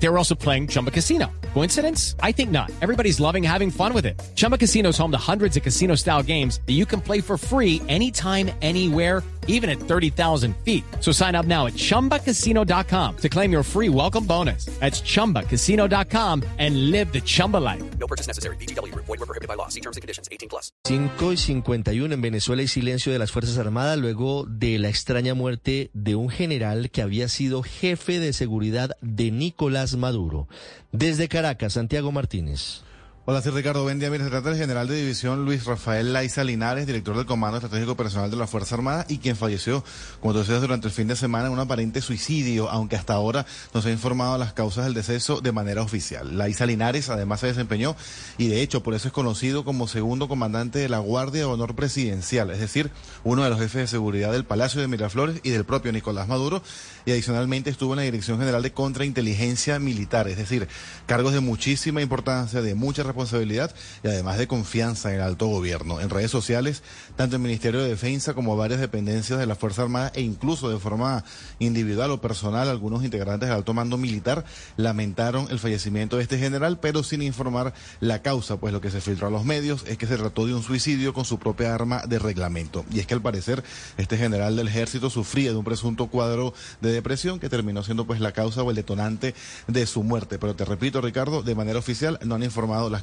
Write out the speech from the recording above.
They were also playing Chumba Casino. Coincidence? I think not. Everybody's loving having fun with it. Chumba Casino is home to hundreds of casino style games that you can play for free anytime, anywhere, even at 30,000 feet. So sign up now at chumbacasino.com to claim your free welcome bonus. That's chumbacasino.com and live the Chumba life. No purchase necessary. VGW. Void were prohibited by law. See terms and conditions. 18 plus. 5 y 51 en Venezuela y silencio de las Fuerzas Armadas luego de la extraña muerte de un general que había sido jefe de seguridad de Nicolás Maduro. Desde Caracas, Santiago Martínez. Hola, soy Ricardo Bendia. Mira, se trata del general de división Luis Rafael Laiza Linares, director del Comando Estratégico Personal de la Fuerza Armada y quien falleció, como tú decías, durante el fin de semana en un aparente suicidio, aunque hasta ahora no se ha informado las causas del deceso de manera oficial. Laiza Linares además se desempeñó y de hecho por eso es conocido como segundo comandante de la Guardia de Honor Presidencial, es decir, uno de los jefes de seguridad del Palacio de Miraflores y del propio Nicolás Maduro y adicionalmente estuvo en la Dirección General de Contrainteligencia Militar, es decir, cargos de muchísima importancia, de mucha responsabilidad responsabilidad y además de confianza en el alto gobierno. En redes sociales, tanto el Ministerio de Defensa como varias dependencias de la Fuerza Armada e incluso de forma individual o personal, algunos integrantes del alto mando militar lamentaron el fallecimiento de este general, pero sin informar la causa, pues lo que se filtró a los medios es que se trató de un suicidio con su propia arma de reglamento. Y es que al parecer este general del ejército sufría de un presunto cuadro de depresión que terminó siendo pues la causa o el detonante de su muerte. Pero te repito, Ricardo, de manera oficial no han informado las